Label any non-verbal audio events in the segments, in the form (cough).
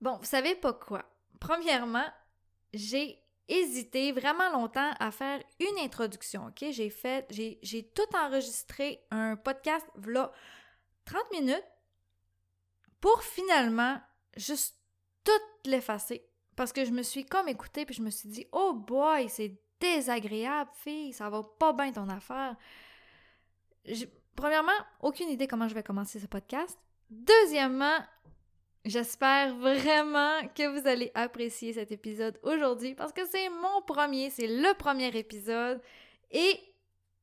Bon, vous savez pas quoi. Premièrement, j'ai hésité vraiment longtemps à faire une introduction, OK? J'ai fait, j'ai tout enregistré un podcast, voilà, 30 minutes, pour finalement juste tout l'effacer. Parce que je me suis comme écoutée, puis je me suis dit, oh boy, c'est désagréable, fille, ça va pas bien ton affaire. Premièrement, aucune idée comment je vais commencer ce podcast. Deuxièmement, J'espère vraiment que vous allez apprécier cet épisode aujourd'hui parce que c'est mon premier, c'est le premier épisode et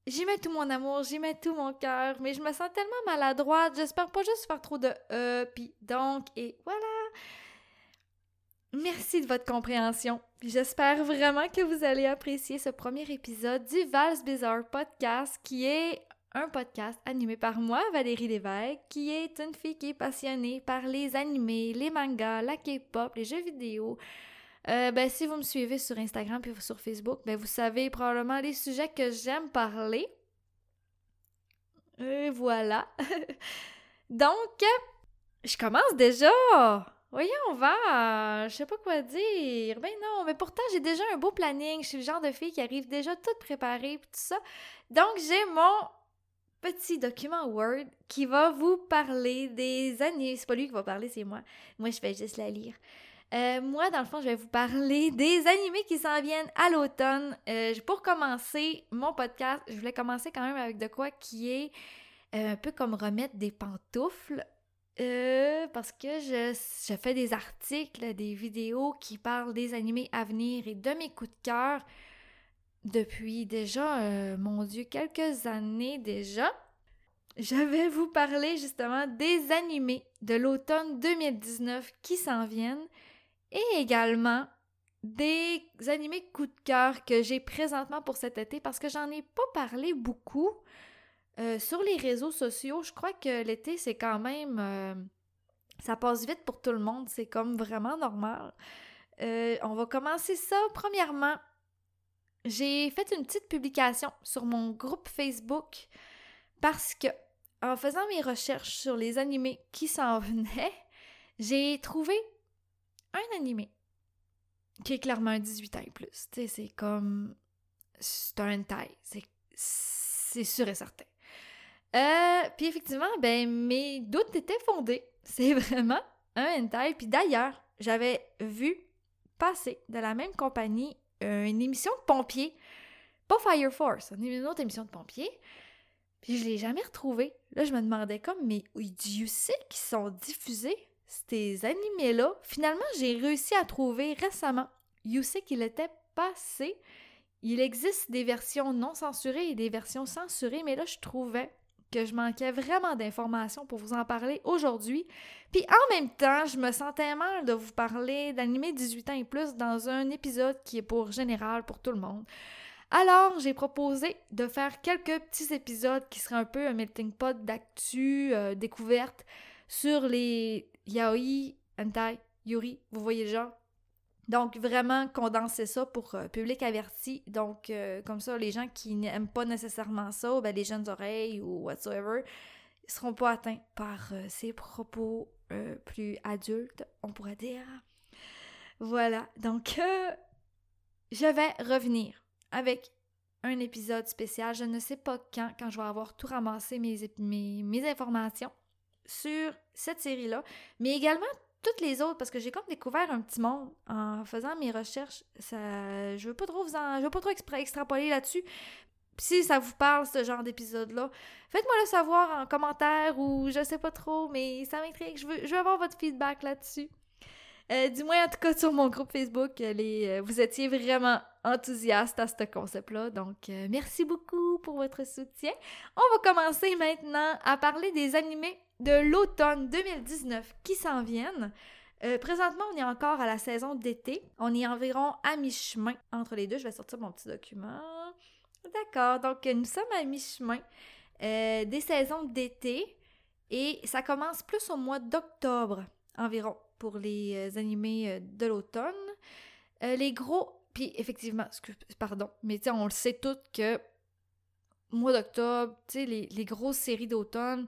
j'y mets tout mon amour, j'y mets tout mon cœur, mais je me sens tellement maladroite, j'espère pas juste faire trop de euh, puis donc et voilà. Merci de votre compréhension. J'espère vraiment que vous allez apprécier ce premier épisode du Vals Bizarre Podcast qui est un podcast animé par moi, Valérie Lévesque, qui est une fille qui est passionnée par les animés, les mangas, la K-pop, les jeux vidéo. Euh, ben, si vous me suivez sur Instagram puis sur Facebook, ben, vous savez probablement les sujets que j'aime parler. Et voilà. (laughs) Donc, je commence déjà. Voyons, on va. Je sais pas quoi dire. Ben non, mais pourtant, j'ai déjà un beau planning. Je suis le genre de fille qui arrive déjà toute préparée tout ça. Donc, j'ai mon petit document Word qui va vous parler des années. C'est pas lui qui va parler, c'est moi. Moi, je vais juste la lire. Euh, moi, dans le fond, je vais vous parler des animés qui s'en viennent à l'automne. Euh, pour commencer mon podcast, je voulais commencer quand même avec de quoi qui est euh, un peu comme remettre des pantoufles. parce que je, je, fais des articles, des vidéos qui parlent des animés à venir et de mes coups de cœur depuis déjà, euh, mon Dieu, quelques années déjà. Je vais vous parler justement des animés de l'automne 2019 qui s'en viennent et également des animés coup de cœur que j'ai présentement pour cet été parce que j'en ai pas parlé beaucoup euh, sur les réseaux sociaux. Je crois que l'été, c'est quand même... Euh, ça passe vite pour tout le monde, c'est comme vraiment normal. on va commencer ça premièrement j'ai fait une petite publication sur mon groupe Facebook parce que, en faisant mes recherches sur les animés qui s'en (laughs) venaient, j'ai trouvé un animé qui est clairement un 18 ans et plus. C'est comme. C'est un hentai. C'est sûr et certain. Euh, puis effectivement, ben, mes doutes étaient fondés. (laughs) C'est vraiment un hentai. Puis d'ailleurs, j'avais vu passer de la même compagnie une émission de pompiers. Pas Fire Force, une autre émission de pompiers. Puis je l'ai jamais retrouvée. Là, je me demandais comme, mais Dieu sait qu'ils sont diffusés, ces animés-là. Finalement, j'ai réussi à trouver récemment. You sais qu'il était passé. Il existe des versions non censurées et des versions censurées, mais là, je trouvais que je manquais vraiment d'informations pour vous en parler aujourd'hui. Puis en même temps, je me sentais mal de vous parler d'animé 18 ans et plus dans un épisode qui est pour général pour tout le monde. Alors, j'ai proposé de faire quelques petits épisodes qui seraient un peu un melting pot d'actu, euh, découverte sur les yaoi, hentai, yuri, vous voyez le genre? Donc, vraiment condenser ça pour euh, public averti. Donc, euh, comme ça, les gens qui n'aiment pas nécessairement ça, ben, les jeunes oreilles ou whatsoever, ne seront pas atteints par euh, ces propos plus adultes, on pourrait dire. Voilà. Donc, je vais revenir avec un épisode spécial. Je ne sais pas quand, quand je vais avoir tout ramassé mes, mes, mes informations sur cette série-là, mais également toutes les autres, parce que j'ai comme découvert un petit monde en faisant mes recherches. Ça, je veux pas trop vous je veux pas trop extrapoler là-dessus. Si ça vous parle, ce genre d'épisode-là, faites-moi le savoir en commentaire ou je sais pas trop, mais ça m'intrigue. Je veux, avoir votre feedback là-dessus. Euh, du moins, en tout cas, sur mon groupe Facebook, les, euh, vous étiez vraiment enthousiaste à ce concept-là. Donc, euh, merci beaucoup pour votre soutien. On va commencer maintenant à parler des animés de l'automne 2019 qui s'en viennent. présentement, on est encore à la saison d'été. On est environ à mi-chemin entre les deux. Je vais sortir mon petit document. D'accord, donc nous sommes à mi-chemin des saisons d'été et ça commence plus au mois d'octobre environ pour les euh, animés euh, de l'automne. Euh, les gros. Puis effectivement, pardon, mais on le sait toutes que mois d'octobre, tu sais, les, grosses séries d'automne,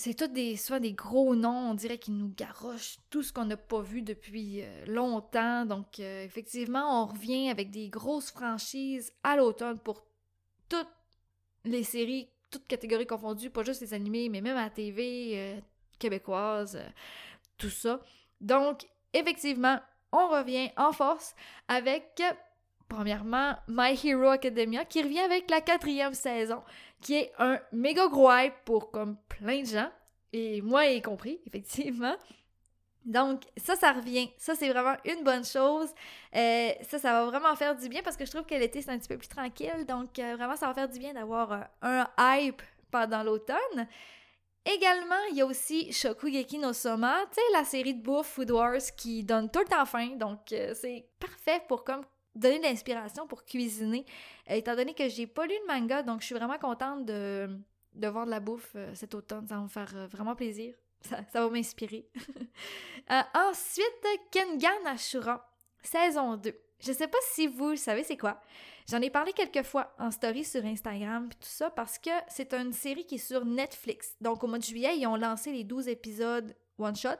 c'est tout des, soit des gros noms, on dirait qu'ils nous garochent tout ce qu'on n'a pas vu depuis euh, longtemps. Donc, euh, effectivement, on revient avec des grosses franchises à l'automne pour toutes les séries, toutes catégories confondues, pas juste les animés, mais même à la TV euh, québécoise, tout ça. Donc, effectivement, on revient en force avec, premièrement, My Hero Academia, qui revient avec la quatrième saison qui est un méga gros hype pour comme plein de gens, et moi y compris, (laughs) effectivement. Donc, ça, ça revient. Ça, c'est vraiment une bonne chose. Euh, ça, ça va vraiment faire du bien parce que je trouve que l'été, c'est un petit peu plus tranquille. Donc, euh, vraiment, ça va faire du bien d'avoir euh, un hype pendant l'automne. Également, il y a aussi Shokugeki no Soma, tu sais, la série de bouffe Food Wars qui donne tout le temps faim. Donc, c'est parfait pour comme donner de l'inspiration pour cuisiner. Euh, étant donné que j'ai pas lu le manga, donc je suis vraiment contente de, de voir de la bouffe euh, cet automne. Ça va me faire euh, vraiment plaisir. Ça, va m'inspirer. (laughs) ensuite, Kengan Ashura, saison 2. Je sais pas si vous savez c'est quoi. J'en ai parlé quelques fois en story sur Instagram et tout ça parce que c'est une série qui est sur Netflix. Donc au mois de juillet, ils ont lancé les 12 épisodes one shot.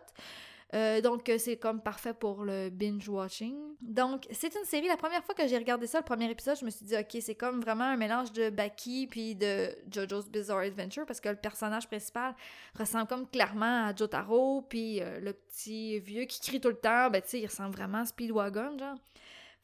Euh, donc, euh, c'est comme parfait pour le binge-watching. Donc, c'est une série. La première fois que j'ai regardé ça, le premier épisode, je me suis dit, OK, c'est comme vraiment un mélange de Baki puis de JoJo's Bizarre Adventure parce que le personnage principal ressemble comme clairement à Jotaro, puis euh, le petit vieux qui crie tout le temps, ben, tu sais, il ressemble vraiment à Speedwagon, genre.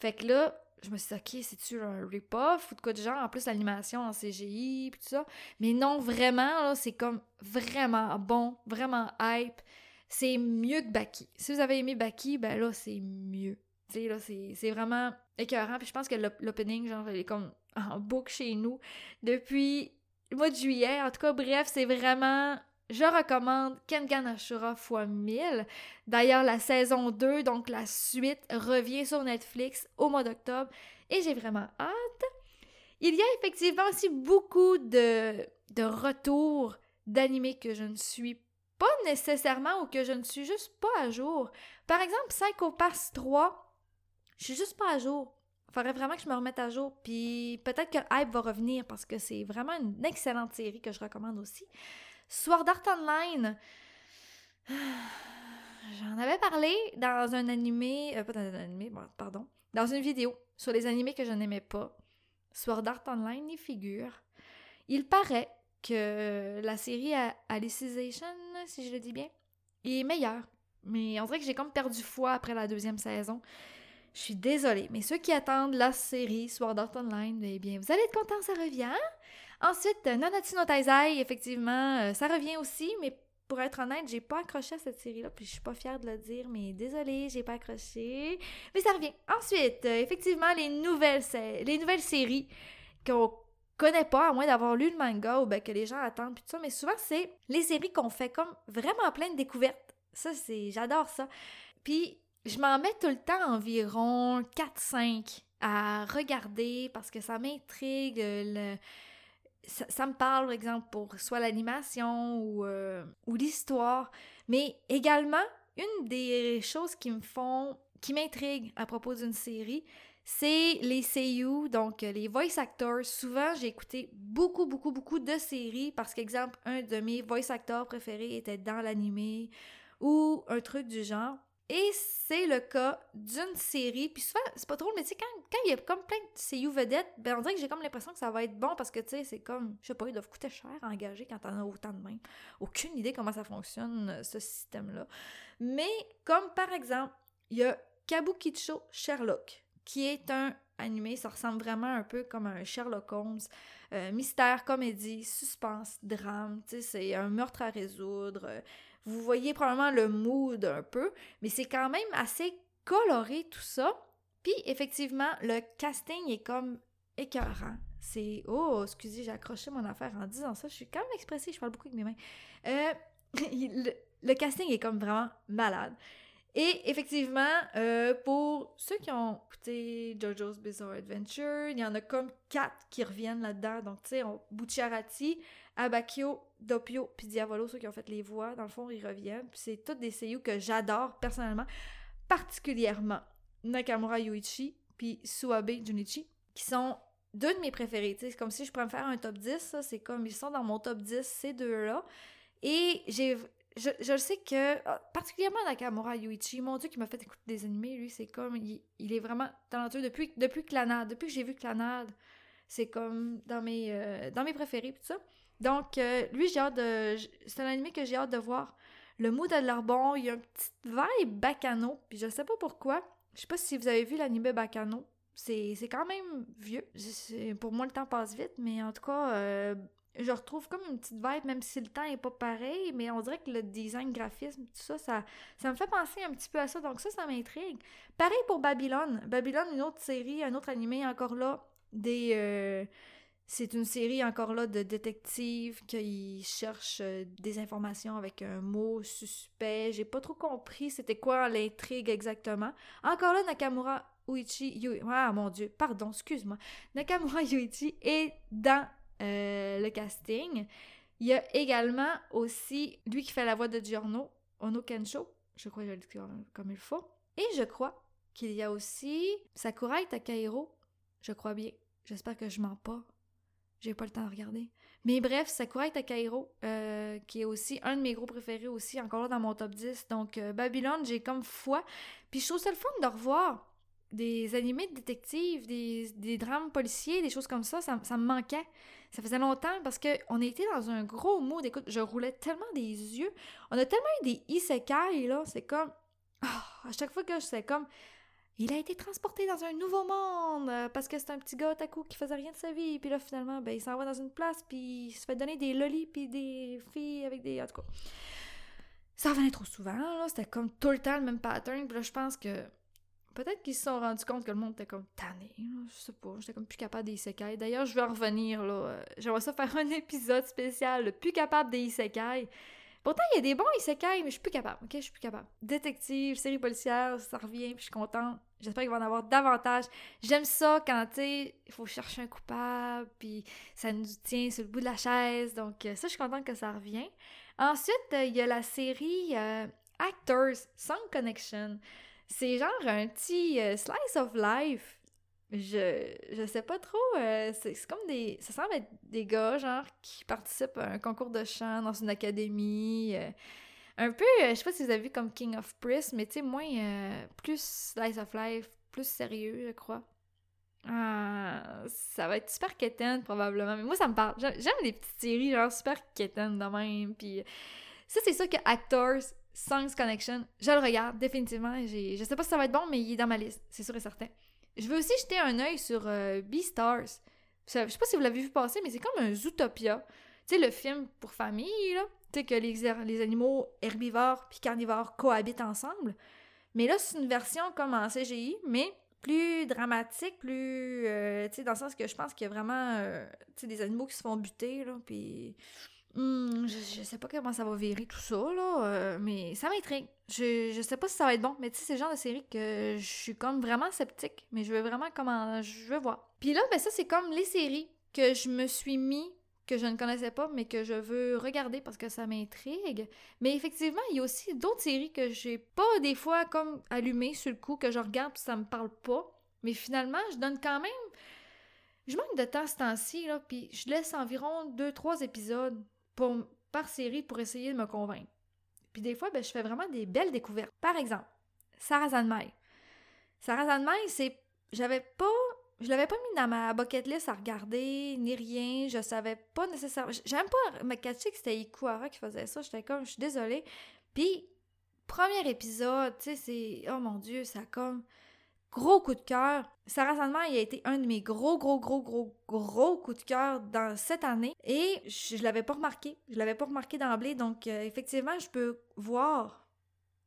Fait que là, je me suis dit, OK, c'est-tu un rip-off ou de quoi de genre? En plus, l'animation en CGI, puis tout ça. Mais non, vraiment, c'est comme vraiment bon, vraiment hype c'est mieux que Baki. Si vous avez aimé Baki, ben là, c'est mieux. Tu sais, là, c'est vraiment écœurant. Puis je pense que l'opening, genre, il est comme (laughs) en boucle chez nous depuis le mois de juillet. En tout cas, bref, c'est vraiment... Je recommande Kengan Ashura x 1000. D'ailleurs, la saison 2, donc la suite, revient sur Netflix au mois d'octobre. Et j'ai vraiment hâte. Il y a effectivement aussi beaucoup de, de retours d'animés que je ne suis pas nécessairement ou que je ne suis juste pas à jour. Par exemple, Psycho Pass 3, je suis juste pas à jour. Faudrait vraiment que je me remette à jour. Puis peut-être que Hype va revenir parce que c'est vraiment une excellente série que je recommande aussi. Sword Art Online. (sighs) J'en avais parlé dans un animé, euh, pas dans un animé, pardon, dans une vidéo sur les animés que je n'aimais pas. Sword Art Online y figure. Il paraît que la série Alicization, si je le dis bien, est meilleure. Mais on dirait que j'ai comme perdu foi après la deuxième saison. Je suis désolée, mais ceux qui attendent la série Sword Art Online, eh bien, vous allez être contents, ça revient. Ensuite, Nanatsu no Taizai, effectivement, euh, ça revient aussi, mais pour être honnête, j'ai pas accroché à cette série-là, puis je suis pas fière de le dire, mais désolée, j'ai pas accroché. Mais ça revient. Ensuite, euh, effectivement, les nouvelles, les nouvelles séries qu'on connais pas, à moins d'avoir lu le manga ou ben, que les gens attendent, puis tout ça, mais souvent, c'est les séries qu'on fait comme vraiment plein de découvertes. Ça, c'est... J'adore ça. Puis, je m'en mets tout le temps environ 4-5 à regarder parce que ça m'intrigue, le... ça, me parle, par exemple, pour soit l'animation ou, euh, ou l'histoire, mais également, une des choses qui me font, qui m'intrigue à propos d'une série, c'est les seiyuu, donc euh, les voice actors. Souvent, j'ai écouté beaucoup, beaucoup, beaucoup de séries parce qu'exemple, un de mes voice actors préférés était dans l'animé ou un truc du genre. Et c'est le cas d'une série. Puis souvent, c'est pas trop, mais tu sais, quand, il y a comme plein de seiyuu vedettes, ben on dirait que j'ai comme l'impression que ça va être bon parce que, tu sais, c'est comme, je sais pas, ils doivent coûter cher à engager quand t'en as autant de mains. Aucune idée comment ça fonctionne, euh, ce système-là. Mais, comme par exemple, il y a Kabukicho Sherlock qui est un animé, ça ressemble vraiment un peu comme un Sherlock Holmes. Euh, mystère, comédie, suspense, drame, c'est un meurtre à résoudre. Vous voyez probablement le mood un peu, mais c'est quand même assez coloré tout ça. Puis effectivement, le casting est comme écœurant. C'est. Oh, excusez, j'ai accroché mon affaire en disant ça. Je suis quand même expressive, je parle beaucoup avec mes mains. Euh, (laughs) le casting est comme vraiment malade. Et effectivement, euh, pour ceux qui ont écouté JoJo's Bizarre Adventure, il y en a comme quatre qui reviennent là-dedans. Donc, tu sais, Bucciarati, Abakio, Doppio, puis Diavolo, ceux qui ont fait les voix, dans le fond, ils reviennent. Puis c'est tous des seiyuu que j'adore personnellement, particulièrement Nakamura Yuichi, puis Suabe Junichi, qui sont deux de mes préférés. C'est comme si je pourrais me faire un top 10, c'est comme ils sont dans mon top 10, ces deux-là. Et j'ai je, je sais que, ah, particulièrement Nakamura Yuichi, mon dieu, qui m'a fait écouter des animés, lui, c'est comme, il, est vraiment talentueux depuis, depuis Clanade, depuis que j'ai vu Clanade, c'est comme dans mes, euh, dans mes préférés, tout ça. Donc, euh, lui, j'ai hâte de, c'est un animé que j'ai hâte de voir. Le mood a de l'air bon, il y a un petit vibe bacano, puis je sais pas pourquoi. Je sais pas si vous avez vu l'anime Bacano. C'est quand même vieux. Pour moi, le temps passe vite, mais en tout cas, euh, je retrouve comme une petite vibe, même si le temps est pas pareil, mais on dirait que le design, graphisme, tout ça, ça, me fait penser un petit peu à ça, donc ça, ça m'intrigue. Pareil pour Babylone. Babylone, une autre série, un autre animé, encore là, des... Euh, c'est une série encore là de détectives qui cherchent euh, des informations avec un mot suspect. J'ai pas trop compris c'était quoi l'intrigue exactement. Encore là, Nakamura Uichi Ah mon dieu, pardon, excuse-moi. Nakamura Yuichi est dans euh, le casting. Il y a également aussi lui qui fait la voix de Giorno, Ono Kensho. Je crois que je le comme il faut. Et je crois qu'il y a aussi Sakurai Takahiro. Je crois bien. J'espère que je mens pas. J'ai pas le temps de regarder. Mais bref, Sakurai Takahiro, euh, qui est aussi un de mes gros préférés aussi, encore là dans mon top 10. Donc, euh, Babylone, j'ai comme foi. Puis je trouve ça le fun de revoir des animés de détectives, des, des drames policiers, des choses comme ça. Ça, me manquait. Ça faisait longtemps parce qu'on était dans un gros mood. Écoute, je roulais tellement des yeux. On a tellement eu des isekai, là. C'est comme. Ah, à chaque fois que je sais comme. Il a été transporté dans un nouveau monde euh, parce que c'est un petit gars coup qui faisait rien de sa vie. Puis là, finalement, ben, il s'en va dans une place, puis il se fait donner des lolis, puis des filles avec des. En tout cas. Ça revenait trop souvent, là. C'était comme tout le temps le même pattern. Puis là, je pense que Peut-être qu'ils se sont rendus compte que le monde était comme tanné, je sais pas, j'étais comme plus capable des isekai. D'ailleurs, je vais en revenir, là. Euh, j'aimerais ça faire (laughs) un épisode spécial, le plus capable des isekai. Pourtant, il y a des bons isekai, mais je suis plus capable, ok? Je suis plus capable. Détective, série policière, ça revient, je suis contente. J'espère qu'il va en avoir davantage. J'aime ça quand, tu sais, il faut chercher un coupable, puis ça nous tient sur le bout de la chaise. Donc, euh, ça, je suis contente que ça revient. Ensuite, euh, il y a la série Actors Song Connection. C'est genre un petit euh, slice of life. Je, je sais pas trop. Euh, c'est comme des. Ça semble être des gars, genre, qui participent à un concours de chant dans une académie. Euh, un peu, je sais pas si vous avez vu comme King of Priest, mais tu sais, moins. plus slice of life, plus sérieux, je crois. Ah, ça va être super quétaine, probablement. Mais moi, ça me parle. J'aime les petites séries, genre, super quétaines de même. Puis ça, c'est ça que Actors Songs Connection, je le regarde définitivement. Je sais pas si ça va être bon, mais il est dans ma liste, c'est sûr et certain. Je veux aussi jeter un œil sur euh, Beastars. Je sais pas si vous l'avez vu passer, mais c'est comme un Zootopia. Tu sais, le film pour famille, là. Tu sais, que les, les animaux herbivores puis carnivores cohabitent ensemble. Mais là, c'est une version comme en CGI, mais plus dramatique, plus. Euh, tu sais, dans le sens que je pense qu'il y a vraiment. Euh, des animaux qui se font buter, là. Puis Hmm, je, sais pas comment ça va virer tout ça, là, euh, mais ça m'intrigue. Je, je sais pas si ça va être bon, mais tu sais, c'est le genre de série que je suis comme vraiment sceptique, mais je veux vraiment comment. Je veux voir. Puis là, ben ça, c'est comme les séries que je me suis mis, que je ne connaissais pas, mais que je veux regarder parce que ça m'intrigue. Mais effectivement, il y a aussi d'autres séries que j'ai pas des fois comme allumées sur le coup, que je regarde puis ça me parle pas. Mais finalement, je donne quand même. Je manque de temps ce temps-ci, là, puis je laisse environ 2-3 épisodes par série pour essayer de me convaincre. Puis des fois, ben, je fais vraiment des belles découvertes. Par exemple, Sarah Zanmai. Sarah Zanmai, c'est. J'avais pas. Je l'avais pas mis dans ma bucket list à regarder, ni rien. Je savais pas nécessairement. J'aime pas me catcher que c'était Ikuara qui faisait ça. J'étais comme, je suis désolée. Puis, premier épisode, tu sais, c'est. Oh mon Dieu, ça comme gros coup de cœur. Sarah Sandman, il a été un de mes gros, gros, gros, gros, gros coups de cœur dans cette année. Et je, l'avais pas remarqué. Je l'avais pas remarqué d'emblée. Donc, euh, effectivement, je peux voir.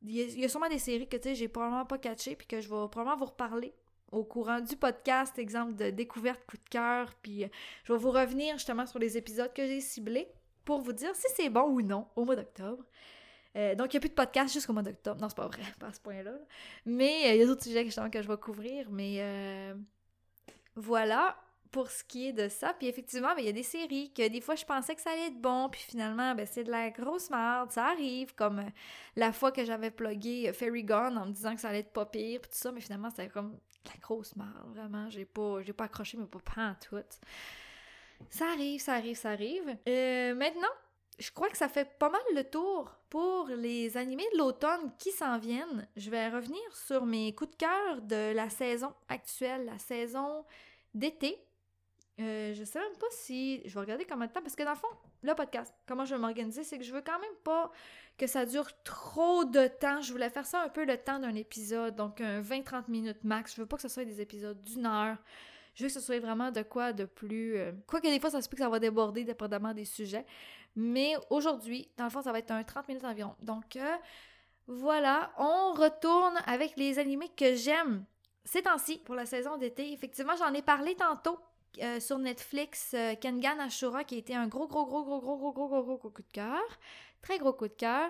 Il y, a, sûrement des séries que, tu sais, j'ai probablement pas catché puis que je vais probablement vous reparler au courant du podcast, exemple de découverte coup de cœur. Puis, euh, je vais vous revenir justement sur les épisodes que j'ai ciblés pour vous dire si c'est bon ou non au mois d'octobre. Euh, donc, il n'y a plus de podcast jusqu'au mois d'octobre. Non, c'est pas vrai, (laughs) pas à ce point-là. Mais euh, il y a d'autres sujets que, que je vais couvrir. Mais euh, voilà pour ce qui est de ça. Puis effectivement, ben, il y a des séries que des fois, je pensais que ça allait être bon. Puis finalement, ben, c'est de la grosse merde. Ça arrive. Comme la fois que j'avais plugué Fairy Gone en me disant que ça allait être pas pire. Puis tout ça. Mais finalement, c'était comme de la grosse merde. Vraiment. J'ai pas, pas accroché, mais pas en tout. Ça arrive, ça arrive, ça arrive. maintenant, je crois que ça fait pas mal le tour pour les animés de l'automne qui s'en viennent. Je vais revenir sur mes coups de cœur de la saison actuelle, la saison d'été. Euh, je sais même pas si. Je vais regarder combien de temps, parce que dans le fond, le podcast, comment je vais m'organiser, c'est que je veux quand même pas que ça dure trop de temps. Je voulais faire ça un peu le temps d'un épisode, donc un 20-30 minutes max. Je veux pas que ce soit des épisodes d'une heure. Je veux que ce soit vraiment de quoi de plus. Euh, quoi que des fois, ça se peut que ça va déborder dépendamment des sujets. Mais aujourd'hui, dans le fond, ça va être un 30 minutes environ. Donc euh, voilà, on retourne avec les animés que j'aime ces temps-ci pour la saison d'été. Effectivement, j'en ai parlé tantôt euh, sur Netflix, Kengan Ashura, qui a été un gros, gros, gros, gros, gros, gros, gros, gros, gros, gros coup de cœur. Très gros coup de cœur.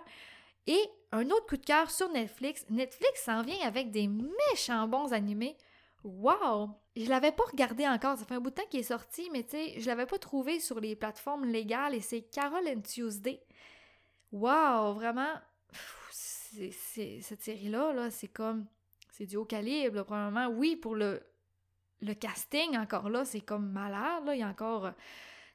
Et un autre coup de cœur sur Netflix. Netflix s'en vient avec des méchants bons animés. Wow! Je l'avais pas regardé encore, ça fait un bout de temps qu'il est sorti, mais tu sais, je l'avais pas trouvé sur les plateformes légales et c'est Carol and Tuesday. Wow! Vraiment, cette série-là, -là, c'est comme, c'est du haut calibre, probablement. Oui, pour le, le casting, encore là, c'est comme malade, là, il y a encore,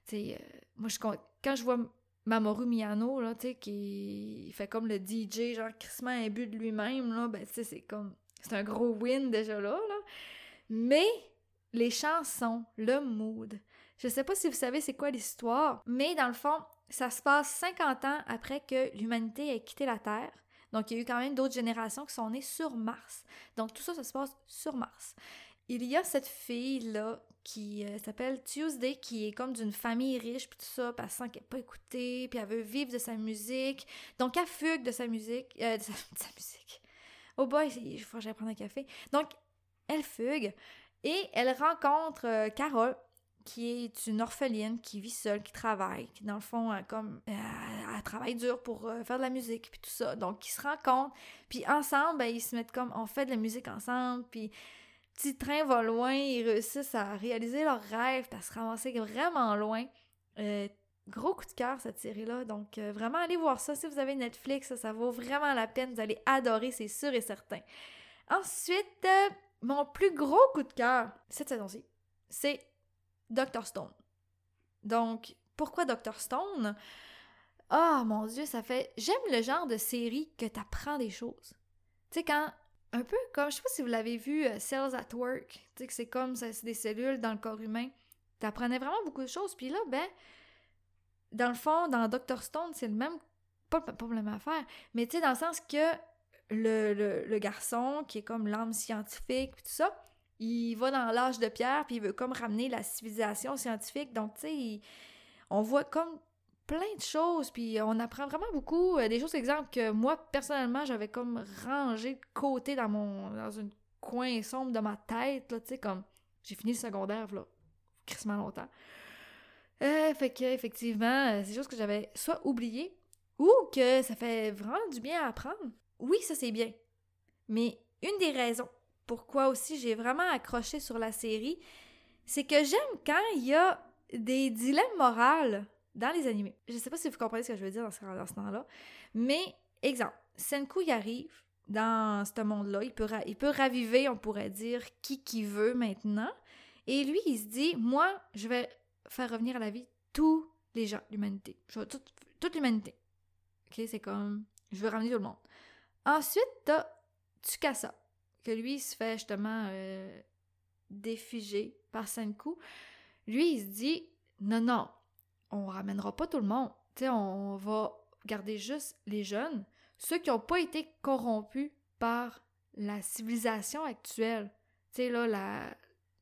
tu sais, euh, moi, je, quand je vois Mamoru Miyano, là, tu sais, qui fait comme le DJ, genre, crissement imbu de lui-même, là, ben, tu sais, c'est comme, c'est un gros win déjà là, là. Mais les chansons, le mood, je sais pas si vous savez c'est quoi l'histoire, mais dans le fond, ça se passe 50 ans après que l'humanité ait quitté la Terre. Donc, il y a eu quand même d'autres générations qui sont nées sur Mars. Donc, tout ça, ça se passe sur Mars. Il y a cette fille-là qui euh, s'appelle Tuesday, qui est comme d'une famille riche, puis tout ça, puis elle sent qu'elle pas écoutée, puis elle veut vivre de sa musique. Donc, elle fugue de sa musique. Euh, de, sa, musique. Oh boy, il faut que j'aille prendre un café. Donc, elle fugue et elle rencontre euh, Carole, qui est une orpheline qui vit seule, qui travaille, qui dans le fond, elle, comme, elle, travaille dur pour euh, faire de la musique, puis tout ça. Donc, ils se rencontrent, puis ensemble, ben, ils se mettent comme, on fait de la musique ensemble, puis petit train va loin, ils réussissent à réaliser leurs rêves, à se ramasser vraiment loin. Euh, gros coup de cœur cette série-là, donc vraiment allez voir ça si vous avez Netflix, ça vaut vraiment la peine, vous allez adorer, c'est sûr et certain. Ensuite, mon plus gros coup de cœur cette saison-ci, c'est Dr. Stone. Donc, pourquoi Dr. Stone? Ah, oh, mon Dieu, ça fait... J'aime le genre de série que t'apprends des choses. Tu sais, quand... Un peu comme, je sais pas si vous l'avez vu, euh, Cells at Work. Tu sais, que c'est comme, c'est des cellules dans le corps humain. T'apprenais vraiment beaucoup de choses. Puis là, ben, dans le fond, dans Dr. Stone, c'est le même... Pas, pas la même affaire, mais tu sais, dans le sens que le, garçon, qui est comme l'âme scientifique, puis tout ça, il va dans l'âge de pierre, puis il veut comme ramener la civilisation scientifique. Donc, tu sais, on voit comme plein de choses, puis on apprend vraiment beaucoup. Euh, des choses, exemple, que moi, personnellement, j'avais comme rangé de côté dans mon dans un coin sombre de ma tête, là, tu sais, comme... J'ai fini le secondaire, là, crissement longtemps. Euh, fait que, effectivement, euh, c'est des choses que j'avais soit oubliées, ou que ça fait vraiment du bien à apprendre. Oui, ça c'est bien. Mais une des raisons pourquoi aussi j'ai vraiment accroché sur la série, c'est que j'aime quand il y a des dilemmes moraux dans les animés. Je sais pas si vous comprenez ce que je veux dire dans ce, temps-là, mais exemple, Senku y arrive dans ce monde-là, il peut, il peut raviver, on pourrait dire, qui qui veut maintenant, et lui, il se dit, moi, je vais faire revenir à la vie tous les gens, l'humanité. Toute, toute l'humanité. Ok, c'est comme, je veux ramener tout le monde. Ensuite, t'as Tsukasa, que lui, il se fait justement euh, défiger par Senku. Lui, il se dit non, non, on ramènera pas tout le monde. sais, on va garder juste les jeunes, ceux qui n'ont pas été corrompus par la civilisation actuelle. Tu sais, là, la.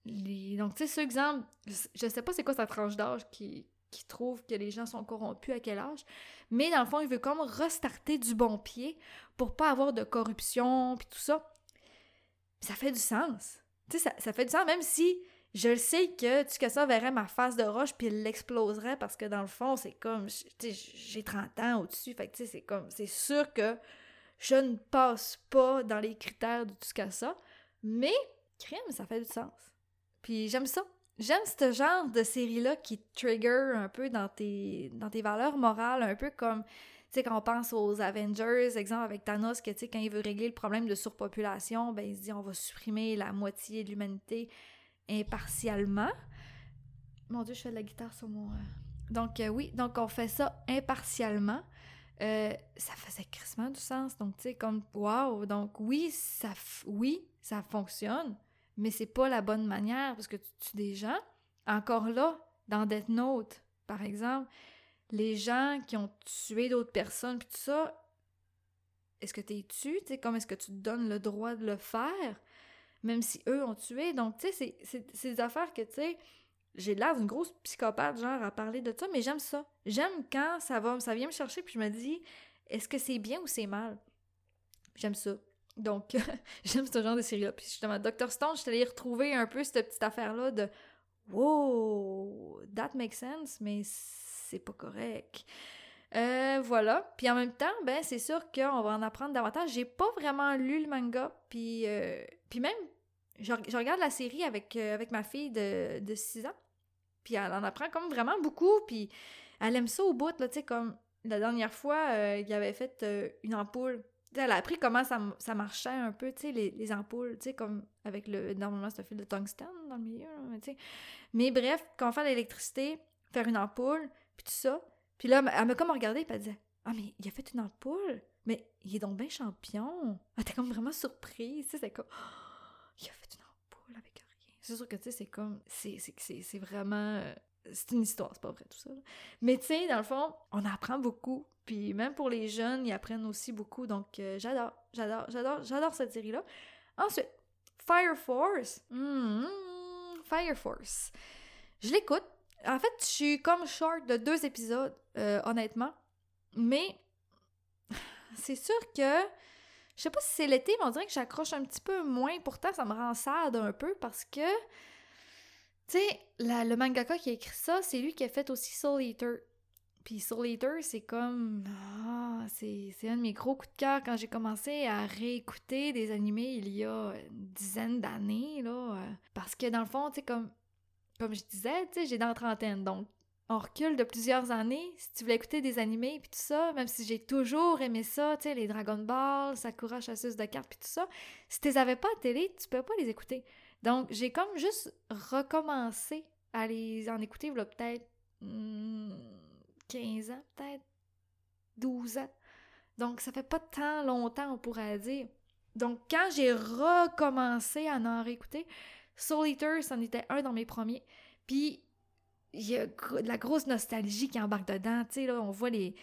Donc, tu sais, ce exemple, je sais pas c'est quoi sa tranche d'âge qui, qui trouve que les gens sont corrompus à quel âge, mais dans le fond, il veut comme restarter du bon pied pour pas avoir de corruption puis tout ça. Ça fait du sens. Tu sais, ça, fait du sens, même si je sais que ça verrait ma face de roche puis il l'exploserait parce que dans le fond, c'est comme, j'ai 30 ans au-dessus, fait que tu sais, c'est comme, c'est sûr que je ne passe pas dans les critères de ça, mais crime, ça fait du sens. Puis j'aime ça. J'aime ce genre de série-là qui trigger un peu dans tes, dans tes valeurs morales, un peu comme, tu sais, quand on pense aux Avengers, exemple avec Thanos, que, tu sais, quand il veut régler le problème de surpopulation, ben, il se dit, on va supprimer la moitié de l'humanité impartialement. Mon Dieu, je fais de la guitare sur mon... Euh, Donc, euh, oui, donc on fait ça impartialement. Euh, ça faisait crissement du sens. Donc, tu sais, comme, wow! Donc, oui, ça, oui, ça fonctionne, mais c'est pas la bonne manière parce que tu tues des gens. Encore là, dans Death Note, par exemple, les gens qui ont tué d'autres personnes, puis tout ça, est-ce que tu? Es tué? Tu sais, comme est-ce que tu te donnes le droit de le faire? Même si eux ont tué? Donc, tu sais, c'est des affaires que, tu sais, j'ai l'air d'une grosse psychopathe, genre, à parler de ça, mais j'aime ça. J'aime quand ça va, ça vient me chercher, puis je me dis, est-ce que c'est bien ou c'est mal? J'aime ça. Donc, (laughs) j'aime ce genre de série-là. Puis justement, Dr. Stone, je allée retrouver un peu cette petite affaire-là de Wow, that makes sense, mais c'est pas correct. Euh, voilà. Puis en même temps, ben c'est sûr qu'on va en apprendre davantage. J'ai pas vraiment lu le manga, puis, euh, puis même, je, regarde la série avec, euh, avec ma fille de, de 6 ans, puis elle en apprend comme vraiment beaucoup, puis elle aime ça au bout, là, tu sais, comme la dernière fois, il avait fait une ampoule. Elle a appris comment ça, marchait un peu, tu sais, les, les, ampoules, tu sais, comme avec le... Normalement, c'est un fil de tungstène dans le milieu, tu sais. Mais bref, quand fait l'électricité, faire une ampoule, puis tout ça, puis là, elle m'a comme regardé et elle disait Ah, mais il a fait une ampoule? Mais il est donc bien champion. Elle était comme vraiment surprise. Tu sais, c'est comme Il a fait une ampoule avec rien. C'est sûr que, tu sais, c'est comme. C'est vraiment. Euh, c'est une histoire, c'est pas vrai tout ça. Mais tu sais, dans le fond, on apprend beaucoup. Puis même pour les jeunes, ils apprennent aussi beaucoup. Donc euh, j'adore, j'adore, j'adore, j'adore cette série-là. Ensuite, Fire Force. Hmm, Fire Force. Je l'écoute en fait, je suis comme short de deux épisodes, euh, honnêtement. Mais (laughs) c'est sûr que. Je sais pas si c'est l'été, mais on dirait que j'accroche un petit peu moins. Pourtant, ça me rend sad un peu parce que. Tu sais, le mangaka qui a écrit ça, c'est lui qui a fait aussi Soul Eater. Puis Soul Eater, c'est comme. Ah, c'est un de mes gros coups de cœur quand j'ai commencé à réécouter des animés il y a une dizaine d'années, là. Parce que dans le fond, tu sais, comme comme je disais, tu sais, j'ai dans la trentaine, donc on recule de plusieurs années. Si tu voulais écouter des animés puis tout ça, même si j'ai toujours aimé ça, tu sais, les Dragon Ball, Sakura chasseuse de cartes puis tout ça, si tu les avais pas à télé, tu peux pas les écouter. Donc, j'ai comme juste recommencé à les en écouter, voilà, peut-être 15 hmm, ans, peut-être? 12 ans. Donc, ça fait pas tant longtemps, on pourrait dire. Donc, quand j'ai recommencé à en réécouter, Soul Eater, c'en était un dans mes premiers. Puis, il y a de la grosse nostalgie qui embarque dedans. Tu sais, là, on voit les,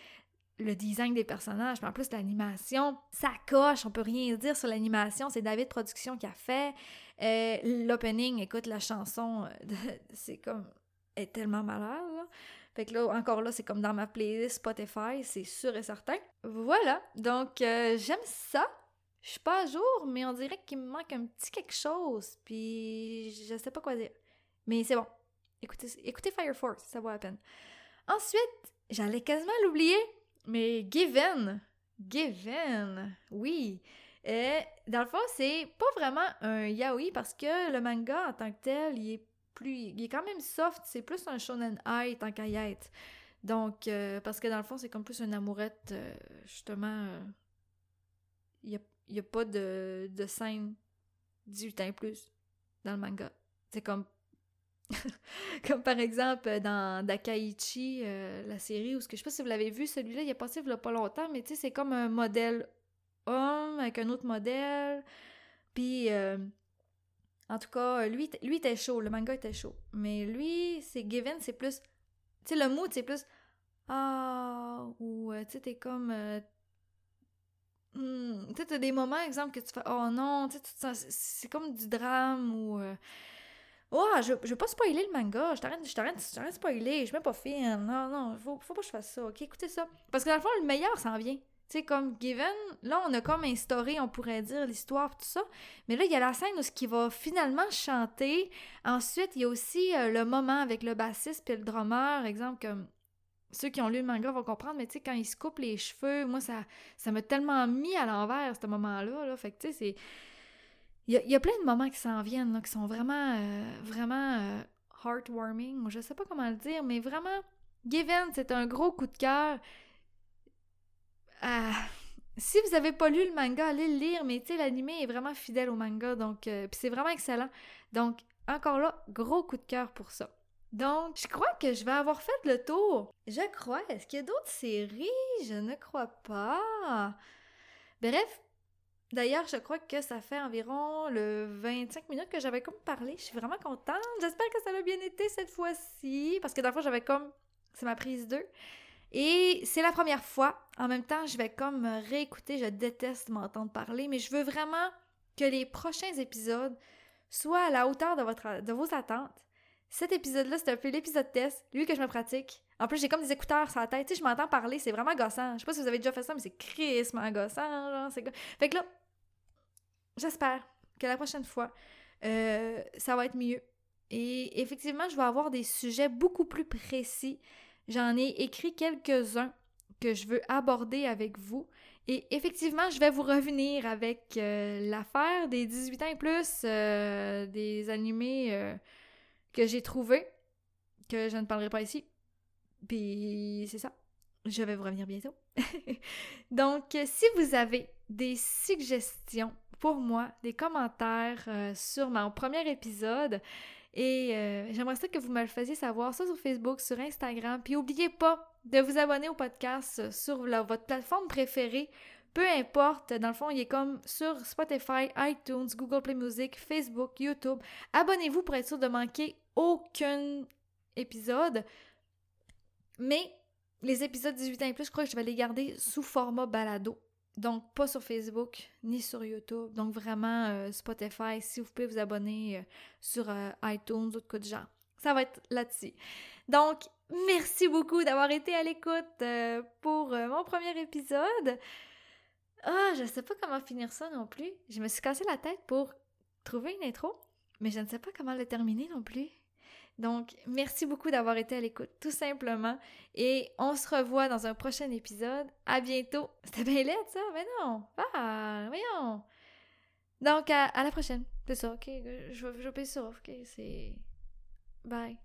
le design des personnages, mais en plus l'animation, ça coche, on peut rien dire sur l'animation, c'est David Production qui a fait. Euh, l'opening, écoute, la chanson, euh, (laughs) c'est comme, est tellement malade, Fait que là, encore là, c'est comme dans ma playlist Spotify, c'est sûr et certain. Voilà, donc euh, j'aime ça. Je suis pas à jour, mais on dirait qu'il me manque un petit quelque chose, puis je sais pas quoi dire. Mais c'est bon. Écoutez, écoutez Fire Force, ça vaut la peine. Ensuite, j'allais quasiment l'oublier, mais Given. Given, oui. Et dans le fond, c'est pas vraiment un yaoi parce que le manga en tant que tel, il est il est quand même soft. C'est plus un shonen high tant qu'à y être. Donc, euh, parce que dans le fond, c'est comme plus une amourette, euh, justement. Euh, il il n'y a pas de, scène 18 ans plus dans le manga. C'est comme (laughs) comme par exemple dans Dakaichi, euh, la série, où ce que je sais pas si vous l'avez vu, celui-là, il est passé il y a pas longtemps, mais tu sais, c'est comme un modèle homme avec un autre modèle. Puis, euh, en tout cas, lui, lui était chaud, le manga était chaud. Mais lui, c'est Given, c'est plus. Tu sais, le mood, c'est plus. Ah, ou euh, tu sais, t'es comme. Hmm, tu sais, t'as des moments, exemple, que tu fais Oh non, tu sais, c'est comme du drame ou. Euh, oh, je, je veux pas spoiler le manga, je t'arrête, je t'arrête, de spoiler, je même pas fine. Non, non, faut, faut pas que je fasse ça, ok? Écoutez ça. Parce que dans le fond, le meilleur s'en vient. Tu sais, comme Given, là, on a comme instauré, on pourrait dire, l'histoire, tout ça. Mais là, il y a la scène où ce qui va finalement chanter. Ensuite, il y a aussi euh, le moment avec le bassiste puis le drummer, exemple, comme ceux qui ont lu le manga vont comprendre, mais tu sais, quand il se coupe les cheveux, moi, ça ça m'a tellement mis à l'envers, ce moment-là. Là. Fait que, tu sais, c'est... Il y, a, plein de moments qui s'en viennent, là, qui sont vraiment, euh, vraiment euh, heartwarming. Je sais pas comment le dire, mais vraiment, Given, c'est un gros coup de cœur. Euh, si vous avez pas lu le manga, allez le lire, mais tu sais, l'animé est vraiment fidèle au manga, donc... puis c'est vraiment excellent. Donc, encore là, gros coup de cœur pour ça. Donc, je crois que je vais avoir fait le tour. Je crois. Est-ce qu'il y a d'autres séries? Je ne crois pas. Bref, D'ailleurs, je crois que ça fait environ le 25 minutes que j'avais comme parlé. Je suis vraiment contente. J'espère que ça a bien été cette fois-ci. Parce que fois, j'avais comme. C'est ma prise 2. Et c'est la première fois. En même temps, je vais comme réécouter. Je déteste m'entendre parler, mais je veux vraiment que les prochains épisodes soient à la hauteur de, votre, de vos attentes. Cet épisode-là, c'est un peu l'épisode test, lui que je me pratique. En plus, j'ai comme des écouteurs sur la tête. Tu sais, je m'entends parler, c'est vraiment gossant. Je sais pas si vous avez déjà fait ça, mais c'est crissement gossant. Genre, c'est... Fait que là, j'espère que la prochaine fois, euh, ça va être mieux. Et effectivement, je vais avoir des sujets beaucoup plus précis. J'en ai écrit quelques-uns que je veux aborder avec vous. Et effectivement, je vais vous revenir avec euh, l'affaire des 18 ans et plus, euh, des animés que j'ai trouvés, que je ne parlerai pas ici. Puis c'est ça. Je vais vous revenir bientôt. (laughs) Donc, si vous avez des suggestions pour moi des commentaires euh, sur mon premier épisode. Et euh, j'aimerais ça que vous me le fassiez savoir, ça sur Facebook, sur Instagram. Puis n'oubliez pas de vous abonner au podcast sur votre plateforme préférée. Peu importe, dans le fond, il est comme sur Spotify, iTunes, Google Play Music, Facebook, YouTube. Abonnez-vous pour être sûr de manquer aucun épisode. Mais les épisodes 18 ans et plus, je crois que je vais les garder sous format balado. Donc, pas sur Facebook ni sur YouTube. Donc, vraiment, euh, Spotify, si vous pouvez vous abonner euh, sur euh, iTunes ou de genre. Ça va être là-dessus. Donc, merci beaucoup d'avoir été à l'écoute pour mon premier épisode. Ah, je sais pas comment finir ça non plus. Je me suis cassé la tête pour trouver une intro, mais je ne sais pas comment le terminer non plus. Donc, merci beaucoup d'avoir été à l'écoute, tout simplement. Et on se revoit dans un prochain épisode. À bientôt. (laughs) C'était bien laid, ça? Mais non! Ah, voyons! Donc, à, la prochaine. C'est ça, ok? Je, je ça, ok? C'est... Bye.